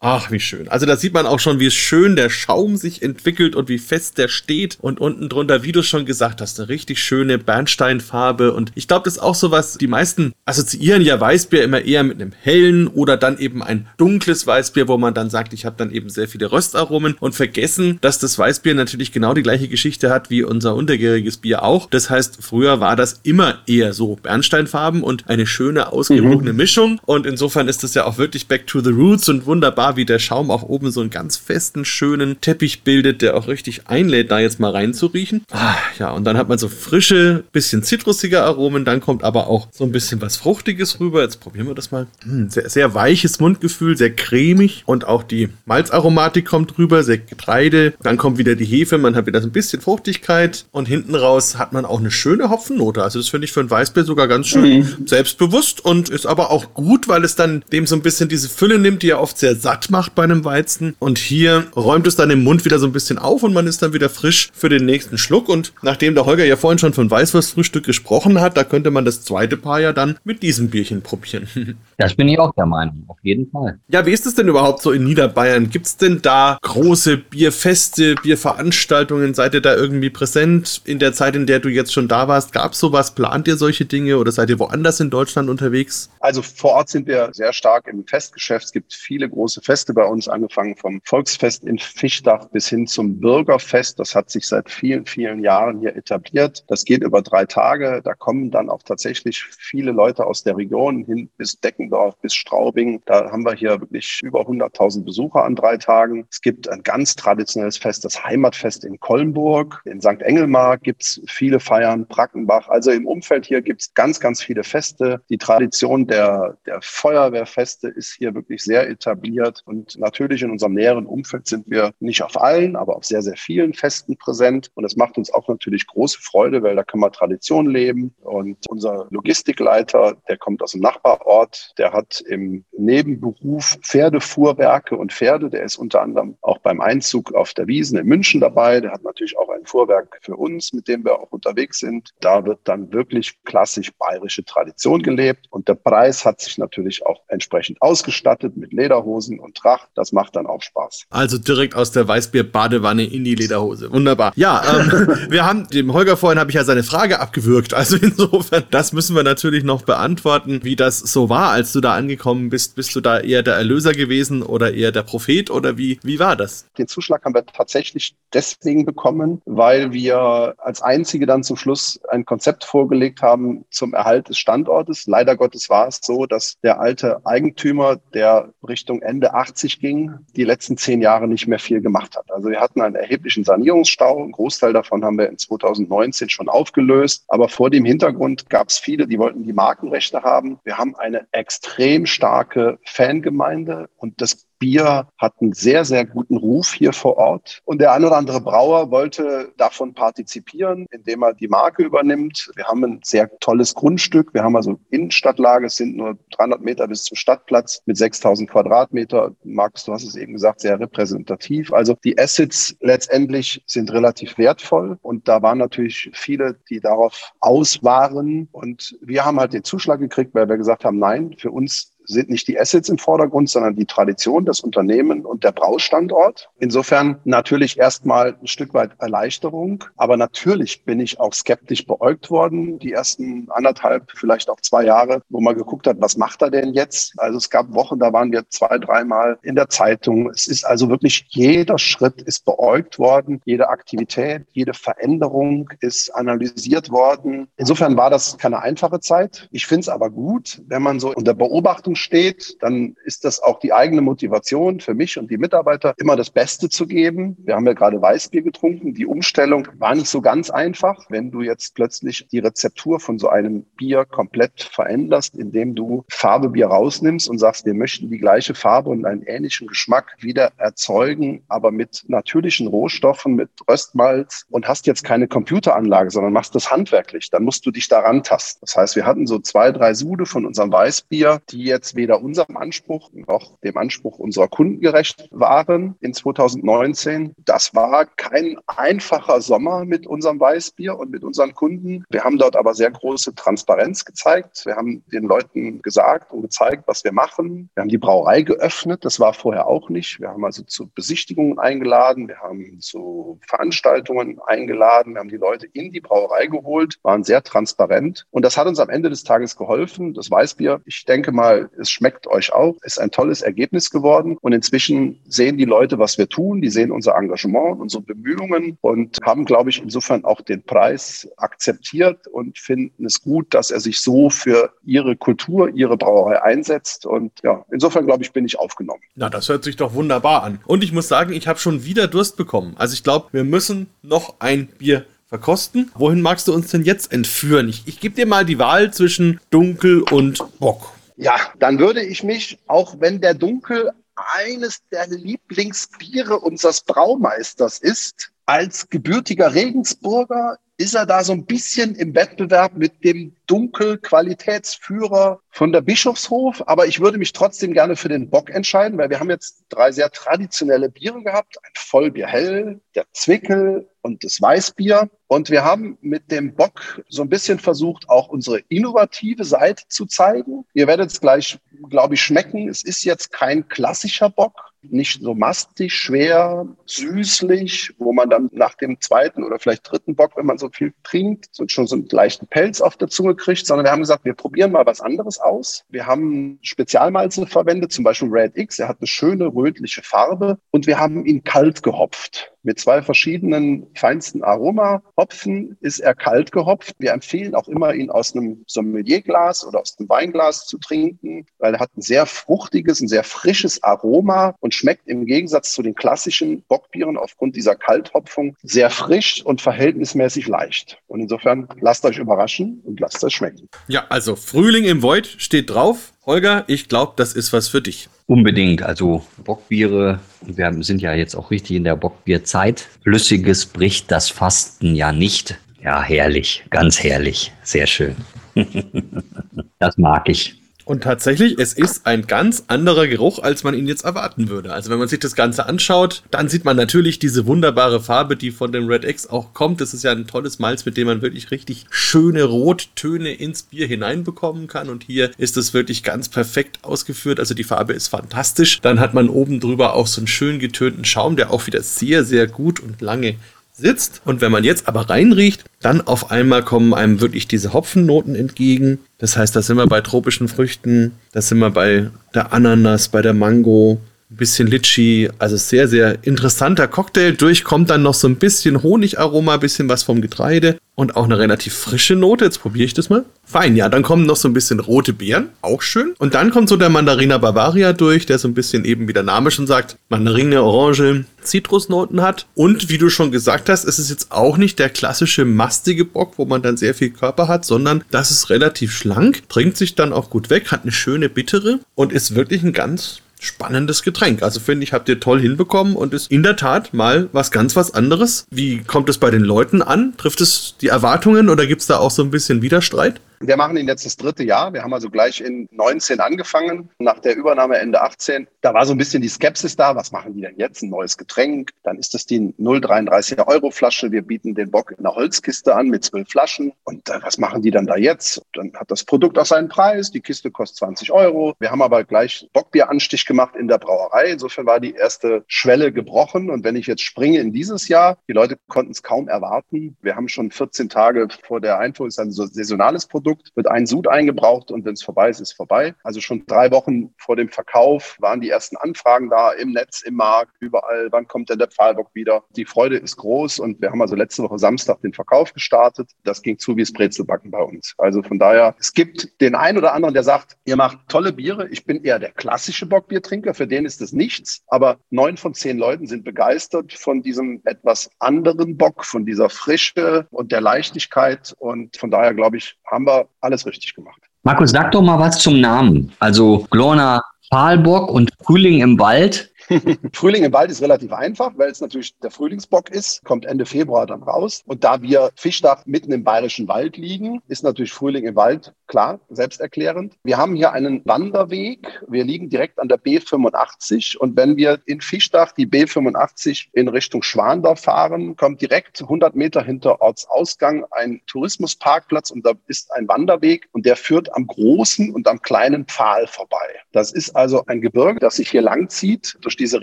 Ach, wie schön. Also da sieht man auch schon, wie schön der Schaum sich entwickelt und wie fest der steht. Und unten drunter, wie du schon gesagt hast, eine richtig schöne Bernsteinfarbe. Und ich glaube, das ist auch sowas, die meisten assoziieren ja Weißbier immer eher mit einem hellen oder dann eben ein dunkles Weißbier, wo man dann sagt, ich habe dann eben sehr viele Röstaromen und vergessen, dass das Weißbier natürlich genau die gäriges Geschichte hat wie unser untergäriges Bier auch. Das heißt, früher war das immer eher so Bernsteinfarben und eine schöne, ausgewogene Mischung. Und insofern ist das ja auch wirklich back to the roots und wunderbar, wie der Schaum auch oben so einen ganz festen, schönen Teppich bildet, der auch richtig einlädt, da jetzt mal reinzuriechen. Ah, ja, und dann hat man so frische, bisschen zitrusige Aromen, dann kommt aber auch so ein bisschen was was Fruchtiges rüber. Jetzt probieren wir das mal. Hm, sehr, sehr weiches Mundgefühl, sehr cremig und auch die Malzaromatik kommt rüber, sehr Getreide. Dann kommt wieder die Hefe, man hat wieder so ein bisschen Fruchtigkeit und hinten raus hat man auch eine schöne Hopfennote. Also das finde ich für ein Weißbier sogar ganz schön mhm. selbstbewusst und ist aber auch gut, weil es dann dem so ein bisschen diese Fülle nimmt, die ja oft sehr satt macht bei einem Weizen. Und hier räumt es dann im Mund wieder so ein bisschen auf und man ist dann wieder frisch für den nächsten Schluck. Und nachdem der Holger ja vorhin schon von Weißwurstfrühstück gesprochen hat, da könnte man das zweite Paar ja dann mit diesem Bierchen probieren. Das bin ich auch der Meinung, auf jeden Fall. Ja, wie ist es denn überhaupt so in Niederbayern? Gibt es denn da große Bierfeste, Bierveranstaltungen? Seid ihr da irgendwie präsent in der Zeit, in der du jetzt schon da warst? Gab es sowas? Plant ihr solche Dinge oder seid ihr woanders in Deutschland unterwegs? Also vor Ort sind wir sehr stark im Festgeschäft. Es gibt viele große Feste bei uns, angefangen vom Volksfest in Fischdach bis hin zum Bürgerfest. Das hat sich seit vielen, vielen Jahren hier etabliert. Das geht über drei Tage. Da kommen dann auch tatsächlich viele Leute aus der Region hin bis Deckendorf, bis Straubing. Da haben wir hier wirklich über 100.000 Besucher an drei Tagen. Es gibt ein ganz traditionelles Fest, das Heimatfest in Kollenburg. In St. Engelmark gibt es viele Feiern, Brackenbach. Also im Umfeld hier gibt es ganz, ganz viele Feste. Die Tradition der, der Feuerwehrfeste ist hier wirklich sehr etabliert. Und natürlich in unserem näheren Umfeld sind wir nicht auf allen, aber auf sehr, sehr vielen Festen präsent. Und das macht uns auch natürlich große Freude, weil da kann man Tradition leben. Und unser Logistikleiter, der kommt aus dem Nachbarort, der hat im Nebenberuf Pferdefuhrwerke und Pferde. Der ist unter anderem auch beim Einzug auf der Wiesen in München dabei. Der hat natürlich auch ein Fuhrwerk für uns, mit dem wir auch unterwegs sind. Da wird dann wirklich klassisch bayerische Tradition gelebt. Und der Preis hat sich natürlich auch entsprechend ausgestattet mit Lederhosen und Tracht. Das macht dann auch Spaß. Also direkt aus der Weißbier-Badewanne in die Lederhose. Wunderbar. Ja, ähm, wir haben dem Holger vorhin habe ich ja seine Frage abgewürgt. Also insofern, das müssen wir natürlich noch beantworten, wie das so war, als du da angekommen bist. Bist du da eher der Erlöser gewesen oder eher der Prophet oder wie, wie war das? Den Zuschlag haben wir tatsächlich deswegen bekommen, weil wir als einzige dann zum Schluss ein Konzept vorgelegt haben zum Erhalt des Standortes. Leider Gottes war es so, dass der alte Eigentümer, der Richtung Ende 80 ging, die letzten zehn Jahre nicht mehr viel gemacht hat. Also wir hatten einen erheblichen Sanierungsstau. Ein Großteil davon haben wir in 2019 schon aufgelöst. Aber vor dem Hintergrund gab es viele, die wollten die Markenrechte haben. Wir haben eine extrem starke Fangemeinde und das Bier hat einen sehr, sehr guten Ruf hier vor Ort. Und der ein oder andere Brauer wollte davon partizipieren, indem er die Marke übernimmt. Wir haben ein sehr tolles Grundstück. Wir haben also Innenstadtlage. Es sind nur 300 Meter bis zum Stadtplatz mit 6000 Quadratmeter. Markus, du hast es eben gesagt, sehr repräsentativ. Also die Assets letztendlich sind relativ wertvoll. Und da waren natürlich viele, die darauf aus waren. Und wir haben halt den Zuschlag gekriegt, weil wir gesagt haben, nein, für uns sind nicht die Assets im Vordergrund, sondern die Tradition, das Unternehmen und der Braustandort. Insofern natürlich erstmal ein Stück weit Erleichterung. Aber natürlich bin ich auch skeptisch beäugt worden, die ersten anderthalb, vielleicht auch zwei Jahre, wo man geguckt hat, was macht er denn jetzt? Also es gab Wochen, da waren wir zwei, dreimal in der Zeitung. Es ist also wirklich jeder Schritt ist beäugt worden, jede Aktivität, jede Veränderung ist analysiert worden. Insofern war das keine einfache Zeit. Ich finde es aber gut, wenn man so unter Beobachtung Verantwortung steht, dann ist das auch die eigene Motivation für mich und die Mitarbeiter, immer das Beste zu geben. Wir haben ja gerade Weißbier getrunken. Die Umstellung war nicht so ganz einfach, wenn du jetzt plötzlich die Rezeptur von so einem Bier komplett veränderst, indem du Farbebier rausnimmst und sagst, wir möchten die gleiche Farbe und einen ähnlichen Geschmack wieder erzeugen, aber mit natürlichen Rohstoffen, mit Röstmalz und hast jetzt keine Computeranlage, sondern machst das handwerklich. Dann musst du dich daran tasten. Das heißt, wir hatten so zwei, drei Sude von unserem Weißbier, die jetzt jetzt weder unserem Anspruch noch dem Anspruch unserer Kunden gerecht waren in 2019. Das war kein einfacher Sommer mit unserem Weißbier und mit unseren Kunden. Wir haben dort aber sehr große Transparenz gezeigt. Wir haben den Leuten gesagt und gezeigt, was wir machen. Wir haben die Brauerei geöffnet. Das war vorher auch nicht. Wir haben also zu Besichtigungen eingeladen. Wir haben zu Veranstaltungen eingeladen. Wir haben die Leute in die Brauerei geholt, waren sehr transparent. Und das hat uns am Ende des Tages geholfen. Das Weißbier, ich denke mal, es schmeckt euch auch. Ist ein tolles Ergebnis geworden. Und inzwischen sehen die Leute, was wir tun. Die sehen unser Engagement, unsere Bemühungen und haben, glaube ich, insofern auch den Preis akzeptiert und finden es gut, dass er sich so für ihre Kultur, ihre Brauerei einsetzt. Und ja, insofern, glaube ich, bin ich aufgenommen. Na, das hört sich doch wunderbar an. Und ich muss sagen, ich habe schon wieder Durst bekommen. Also ich glaube, wir müssen noch ein Bier verkosten. Wohin magst du uns denn jetzt entführen? Ich, ich gebe dir mal die Wahl zwischen Dunkel und Bock. Ja, dann würde ich mich, auch wenn der Dunkel eines der Lieblingsbiere unseres Braumeisters ist, als gebürtiger Regensburger ist er da so ein bisschen im Wettbewerb mit dem Dunkelqualitätsführer von der Bischofshof. Aber ich würde mich trotzdem gerne für den Bock entscheiden, weil wir haben jetzt drei sehr traditionelle Biere gehabt. Ein Vollbier hell, der Zwickel und das Weißbier. Und wir haben mit dem Bock so ein bisschen versucht, auch unsere innovative Seite zu zeigen. Ihr werdet es gleich, glaube ich, schmecken. Es ist jetzt kein klassischer Bock, nicht so mastig, schwer, süßlich, wo man dann nach dem zweiten oder vielleicht dritten Bock, wenn man so viel trinkt, schon so einen leichten Pelz auf der Zunge kriegt, sondern wir haben gesagt, wir probieren mal was anderes aus. Wir haben Spezialmalze verwendet, zum Beispiel Red X. Er hat eine schöne rötliche Farbe und wir haben ihn kalt gehopft. Mit zwei verschiedenen feinsten Aroma-Hopfen ist er kalt gehopft. Wir empfehlen auch immer, ihn aus einem Sommelierglas oder aus einem Weinglas zu trinken, weil er hat ein sehr fruchtiges, ein sehr frisches Aroma und schmeckt im Gegensatz zu den klassischen Bockbieren aufgrund dieser Kalthopfung sehr frisch und verhältnismäßig leicht. Und insofern lasst euch überraschen und lasst es schmecken. Ja, also Frühling im Void steht drauf. Holger, ich glaube, das ist was für dich. Unbedingt. Also Bockbiere, wir sind ja jetzt auch richtig in der Bockbierzeit. Flüssiges bricht das Fasten ja nicht. Ja, herrlich, ganz herrlich, sehr schön. das mag ich. Und tatsächlich, es ist ein ganz anderer Geruch, als man ihn jetzt erwarten würde. Also wenn man sich das Ganze anschaut, dann sieht man natürlich diese wunderbare Farbe, die von dem Red X auch kommt. Das ist ja ein tolles Malz, mit dem man wirklich richtig schöne Rottöne ins Bier hineinbekommen kann. Und hier ist es wirklich ganz perfekt ausgeführt. Also die Farbe ist fantastisch. Dann hat man oben drüber auch so einen schön getönten Schaum, der auch wieder sehr, sehr gut und lange sitzt. Und wenn man jetzt aber reinriecht, dann auf einmal kommen einem wirklich diese Hopfennoten entgegen. Das heißt, da sind wir bei tropischen Früchten, da sind wir bei der Ananas, bei der Mango, bisschen Litchi, also sehr, sehr interessanter Cocktail. Durchkommt dann noch so ein bisschen Honigaroma, bisschen was vom Getreide und auch eine relativ frische Note. Jetzt probiere ich das mal. Fein, ja, dann kommen noch so ein bisschen rote Beeren, auch schön. Und dann kommt so der Mandarina Bavaria durch, der so ein bisschen eben, wie der Name schon sagt, Mandarine, Orange, Zitrusnoten hat. Und wie du schon gesagt hast, es ist jetzt auch nicht der klassische mastige Bock, wo man dann sehr viel Körper hat, sondern das ist relativ schlank, trinkt sich dann auch gut weg, hat eine schöne bittere und ist wirklich ein ganz spannendes Getränk. Also finde ich, habt ihr toll hinbekommen und ist in der Tat mal was ganz was anderes. Wie kommt es bei den Leuten an? Trifft es die Erwartungen oder gibt es da auch so ein bisschen Widerstreit? Wir machen ihn jetzt das dritte Jahr. Wir haben also gleich in 19 angefangen, nach der Übernahme Ende 18. Da war so ein bisschen die Skepsis da. Was machen die denn jetzt? Ein neues Getränk? Dann ist das die 0,33 Euro Flasche. Wir bieten den Bock in einer Holzkiste an mit zwölf Flaschen. Und äh, was machen die dann da jetzt? Dann hat das Produkt auch seinen Preis. Die Kiste kostet 20 Euro. Wir haben aber gleich Bockbieranstich gemacht in der Brauerei. Insofern war die erste Schwelle gebrochen. Und wenn ich jetzt springe in dieses Jahr, die Leute konnten es kaum erwarten. Wir haben schon 14 Tage vor der Einfuhr, ist ein saisonales Produkt Produkt, wird ein Sud eingebraucht und wenn es vorbei ist, ist vorbei. Also schon drei Wochen vor dem Verkauf waren die ersten Anfragen da im Netz, im Markt, überall. Wann kommt denn der Pfahlbock wieder? Die Freude ist groß und wir haben also letzte Woche Samstag den Verkauf gestartet. Das ging zu wie das Brezelbacken bei uns. Also von daher, es gibt den einen oder anderen, der sagt, ihr macht tolle Biere. Ich bin eher der klassische Bockbiertrinker. Für den ist es nichts. Aber neun von zehn Leuten sind begeistert von diesem etwas anderen Bock, von dieser Frische und der Leichtigkeit. Und von daher, glaube ich, haben wir alles richtig gemacht. Markus, sag doch mal was zum Namen. Also Glorner Pfahlbock und Frühling im Wald. Frühling im Wald ist relativ einfach, weil es natürlich der Frühlingsbock ist, kommt Ende Februar dann raus. Und da wir Fischdach mitten im bayerischen Wald liegen, ist natürlich Frühling im Wald klar, selbsterklärend. Wir haben hier einen Wanderweg. Wir liegen direkt an der B85. Und wenn wir in Fischdach die B85 in Richtung Schwandorf fahren, kommt direkt 100 Meter hinter Ortsausgang ein Tourismusparkplatz und da ist ein Wanderweg und der führt am großen und am kleinen Pfahl vorbei. Das ist also ein Gebirge, das sich hier lang zieht durch diese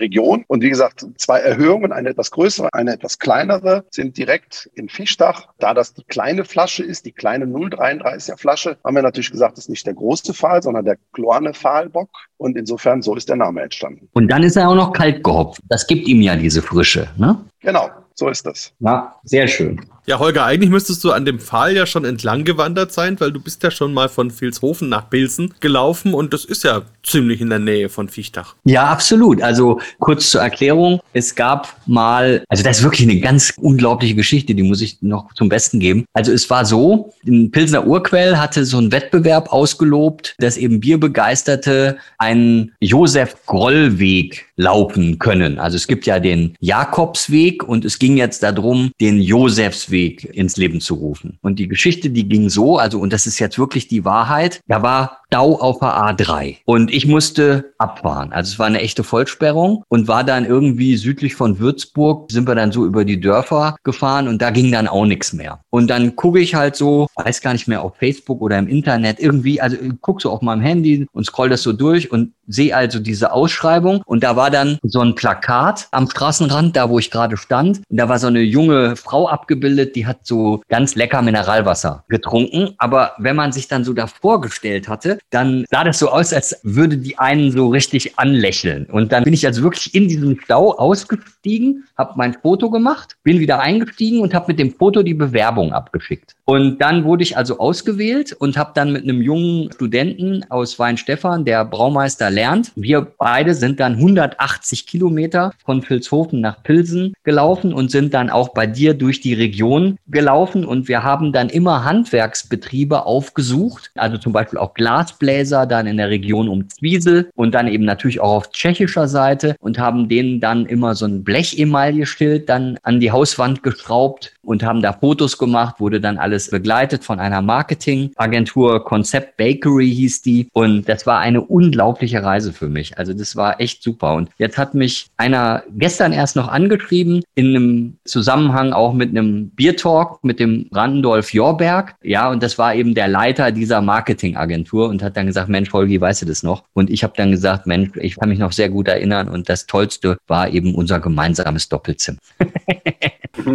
Region. Und wie gesagt, zwei Erhöhungen, eine etwas größere, eine etwas kleinere, sind direkt in Fischdach. Da das die kleine Flasche ist, die kleine 0,33er Flasche, haben wir natürlich gesagt, das ist nicht der große Pfahl, sondern der Glorne Pfahlbock. Und insofern, so ist der Name entstanden. Und dann ist er auch noch kalt gehopft. Das gibt ihm ja diese Frische, ne? Genau, so ist das. Ja, sehr schön. Ja, Holger, eigentlich müsstest du an dem Pfahl ja schon entlang gewandert sein, weil du bist ja schon mal von Vilshofen nach Pilsen gelaufen und das ist ja ziemlich in der Nähe von Viechtach. Ja, absolut. Also kurz zur Erklärung. Es gab mal, also das ist wirklich eine ganz unglaubliche Geschichte, die muss ich noch zum Besten geben. Also es war so, ein Pilsner Urquell hatte so einen Wettbewerb ausgelobt, dass eben Bierbegeisterte einen Josef Groll-Weg laufen können. Also es gibt ja den Jakobsweg und es ging jetzt darum, den Josefsweg ins Leben zu rufen. Und die Geschichte, die ging so, also und das ist jetzt wirklich die Wahrheit, da war Stau auf der A3 und ich musste abfahren. Also es war eine echte Vollsperrung und war dann irgendwie südlich von Würzburg, sind wir dann so über die Dörfer gefahren und da ging dann auch nichts mehr. Und dann gucke ich halt so, weiß gar nicht mehr auf Facebook oder im Internet irgendwie, also guck so auf meinem Handy und scroll das so durch und sehe also diese Ausschreibung und da war dann so ein Plakat am Straßenrand, da wo ich gerade stand. Und da war so eine junge Frau abgebildet, die hat so ganz lecker Mineralwasser getrunken. Aber wenn man sich dann so da vorgestellt hatte, dann sah das so aus, als würde die einen so richtig anlächeln. Und dann bin ich also wirklich in diesem Stau ausgestiegen, habe mein Foto gemacht, bin wieder eingestiegen und habe mit dem Foto die Bewerbung abgeschickt. Und dann wurde ich also ausgewählt und habe dann mit einem jungen Studenten aus Weinstefan, der Braumeister lernt, wir beide sind dann 180 Kilometer von Vilshofen nach Pilsen gelaufen und sind dann auch bei dir durch die Region gelaufen und wir haben dann immer Handwerksbetriebe aufgesucht, also zum Beispiel auch Glasbläser dann in der Region um Zwiesel und dann eben natürlich auch auf tschechischer Seite und haben denen dann immer so ein Blechemaille-Schild dann an die Hauswand geschraubt und haben da Fotos gemacht, wurde dann alles begleitet von einer Marketingagentur, Concept Bakery hieß die. Und das war eine unglaubliche Reise für mich. Also das war echt super. Und jetzt hat mich einer gestern erst noch angeschrieben, in einem Zusammenhang auch mit einem Biertalk mit dem Randolph Jorberg. Ja, und das war eben der Leiter dieser Marketingagentur und hat dann gesagt, Mensch, Holgi, weißt du das noch? Und ich habe dann gesagt, Mensch, ich kann mich noch sehr gut erinnern und das Tollste war eben unser gemeinsames Doppelzimmer.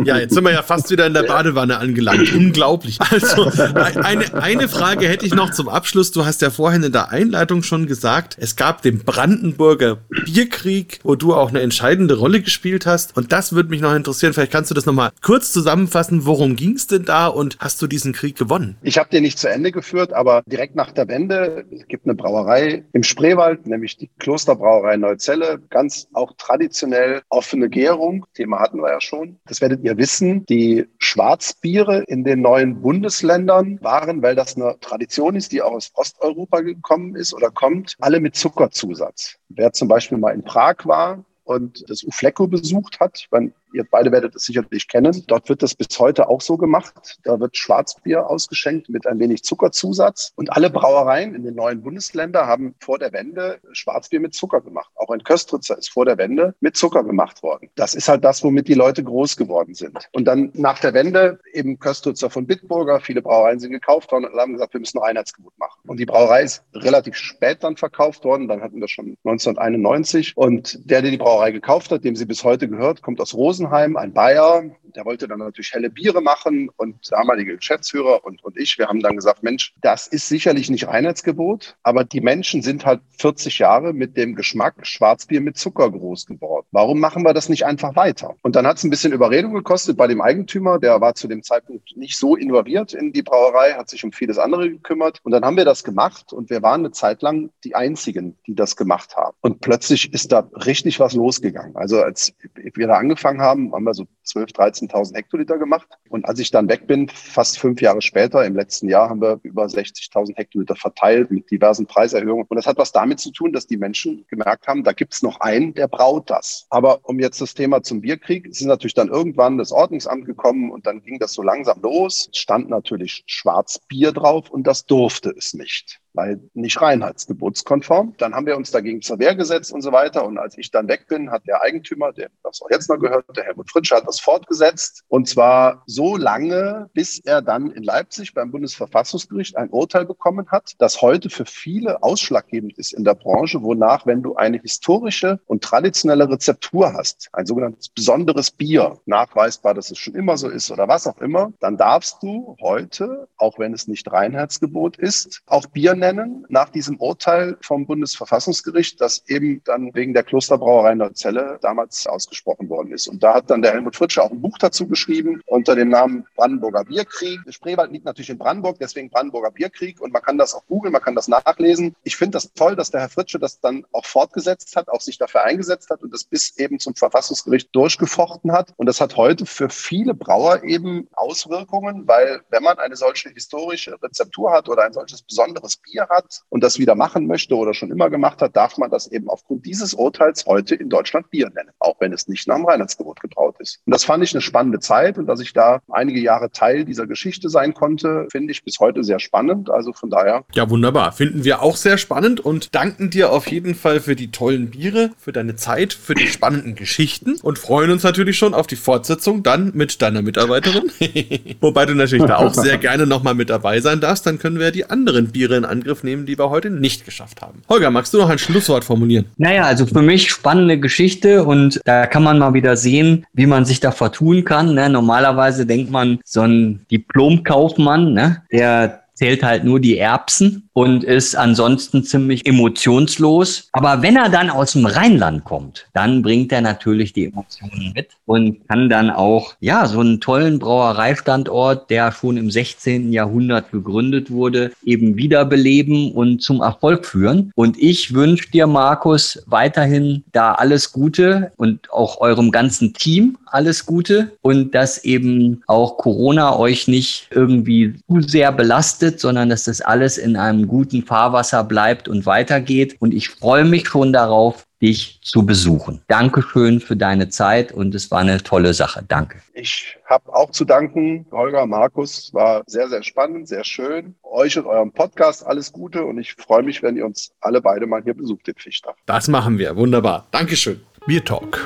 Ja, jetzt sind wir ja fast wieder in der Badewanne angelangt. Unglaublich. Also, eine, eine Frage hätte ich noch zum Abschluss. Du hast ja vorhin in der Einleitung schon gesagt, es gab den Brandenburger Bierkrieg, wo du auch eine entscheidende Rolle gespielt hast. Und das würde mich noch interessieren. Vielleicht kannst du das nochmal kurz zusammenfassen. Worum ging es denn da und hast du diesen Krieg gewonnen? Ich habe den nicht zu Ende geführt, aber direkt nach der Wende es gibt eine Brauerei im Spreewald, nämlich die Klosterbrauerei Neuzelle. Ganz auch traditionell offene Gärung. Thema hatten wir ja schon. Das werdet ihr wissen, die Schwarzbiere in den neuen Bundesländern waren, weil das eine Tradition ist, die auch aus Osteuropa gekommen ist oder kommt, alle mit Zuckerzusatz. Wer zum Beispiel mal in Prag war, und das Uflecko besucht hat. Meine, Ihr beide werdet es sicherlich kennen. Dort wird das bis heute auch so gemacht. Da wird Schwarzbier ausgeschenkt mit ein wenig Zuckerzusatz. Und alle Brauereien in den neuen Bundesländern haben vor der Wende Schwarzbier mit Zucker gemacht. Auch ein Köstritzer ist vor der Wende mit Zucker gemacht worden. Das ist halt das, womit die Leute groß geworden sind. Und dann nach der Wende eben Köstritzer von Bitburger. Viele Brauereien sind gekauft worden und haben gesagt, wir müssen Einheitsgebot machen. Und die Brauerei ist relativ spät dann verkauft worden. Dann hatten wir schon 1991. Und der, der die Brauerei gekauft hat, dem sie bis heute gehört, kommt aus Rosen Rosenheim, ein Bayer, der wollte dann natürlich helle Biere machen und damalige Geschäftsführer und, und ich, wir haben dann gesagt, Mensch, das ist sicherlich nicht Einheitsgebot, aber die Menschen sind halt 40 Jahre mit dem Geschmack Schwarzbier mit Zucker groß geworden. Warum machen wir das nicht einfach weiter? Und dann hat es ein bisschen Überredung gekostet bei dem Eigentümer, der war zu dem Zeitpunkt nicht so involviert in die Brauerei, hat sich um vieles andere gekümmert und dann haben wir das gemacht und wir waren eine Zeit lang die Einzigen, die das gemacht haben. Und plötzlich ist da richtig was losgegangen. Also als wir da angefangen haben, haben wir so 12, 13.000 Hektoliter gemacht. Und als ich dann weg bin, fast fünf Jahre später, im letzten Jahr, haben wir über 60.000 Hektoliter verteilt mit diversen Preiserhöhungen. Und das hat was damit zu tun, dass die Menschen gemerkt haben, da gibt es noch einen, der braut das. Aber um jetzt das Thema zum Bierkrieg, es ist natürlich dann irgendwann das Ordnungsamt gekommen und dann ging das so langsam los. Es stand natürlich Schwarzbier drauf und das durfte es nicht weil nicht reinheitsgebotskonform. Dann haben wir uns dagegen zur Wehr gesetzt und so weiter. Und als ich dann weg bin, hat der Eigentümer, der das auch jetzt noch gehört, der Helmut Fritsche, hat das fortgesetzt. Und zwar so lange, bis er dann in Leipzig beim Bundesverfassungsgericht ein Urteil bekommen hat, das heute für viele ausschlaggebend ist in der Branche, wonach, wenn du eine historische und traditionelle Rezeptur hast, ein sogenanntes besonderes Bier, nachweisbar, dass es schon immer so ist oder was auch immer, dann darfst du heute, auch wenn es nicht Reinheitsgebot ist, auch Bier nennen, nennen, nach diesem Urteil vom Bundesverfassungsgericht, das eben dann wegen der Klosterbrauerei Neuzelle damals ausgesprochen worden ist. Und da hat dann der Helmut Fritsche auch ein Buch dazu geschrieben unter dem Namen Brandenburger Bierkrieg. Spreewald liegt natürlich in Brandenburg, deswegen Brandenburger Bierkrieg. Und man kann das auch googeln, man kann das nachlesen. Ich finde das toll, dass der Herr Fritsche das dann auch fortgesetzt hat, auch sich dafür eingesetzt hat und das bis eben zum Verfassungsgericht durchgefochten hat. Und das hat heute für viele Brauer eben Auswirkungen, weil wenn man eine solche historische Rezeptur hat oder ein solches besonderes Bier hat und das wieder machen möchte oder schon immer gemacht hat, darf man das eben aufgrund dieses Urteils heute in Deutschland Bier nennen, auch wenn es nicht nach dem Reinheitsgebot gebraut ist. Und das fand ich eine spannende Zeit und dass ich da einige Jahre Teil dieser Geschichte sein konnte, finde ich bis heute sehr spannend. Also von daher. Ja, wunderbar. Finden wir auch sehr spannend und danken dir auf jeden Fall für die tollen Biere, für deine Zeit, für die spannenden Geschichten und freuen uns natürlich schon auf die Fortsetzung dann mit deiner Mitarbeiterin. Wobei du natürlich da auch sehr gerne nochmal mit dabei sein darfst. Dann können wir die anderen Biere in Angriff nehmen, die wir heute nicht geschafft haben. Holger, magst du noch ein Schlusswort formulieren? Naja, also für mich spannende Geschichte und da kann man mal wieder sehen, wie man sich da vertun kann. Ne? Normalerweise denkt man, so ein Diplomkaufmann, ne? der zählt halt nur die Erbsen und ist ansonsten ziemlich emotionslos. Aber wenn er dann aus dem Rheinland kommt, dann bringt er natürlich die Emotionen mit und kann dann auch, ja, so einen tollen Brauereistandort, der schon im 16. Jahrhundert gegründet wurde, eben wiederbeleben und zum Erfolg führen. Und ich wünsche dir, Markus, weiterhin da alles Gute und auch eurem ganzen Team alles Gute und dass eben auch Corona euch nicht irgendwie zu sehr belastet, sondern dass das alles in einem guten Fahrwasser bleibt und weitergeht. Und ich freue mich schon darauf, dich zu besuchen. Dankeschön für deine Zeit und es war eine tolle Sache. Danke. Ich habe auch zu danken, Holger, Markus. War sehr, sehr spannend, sehr schön. Euch und eurem Podcast alles Gute und ich freue mich, wenn ihr uns alle beide mal hier besucht in Fichtach. Das machen wir. Wunderbar. Dankeschön. Bier Talk,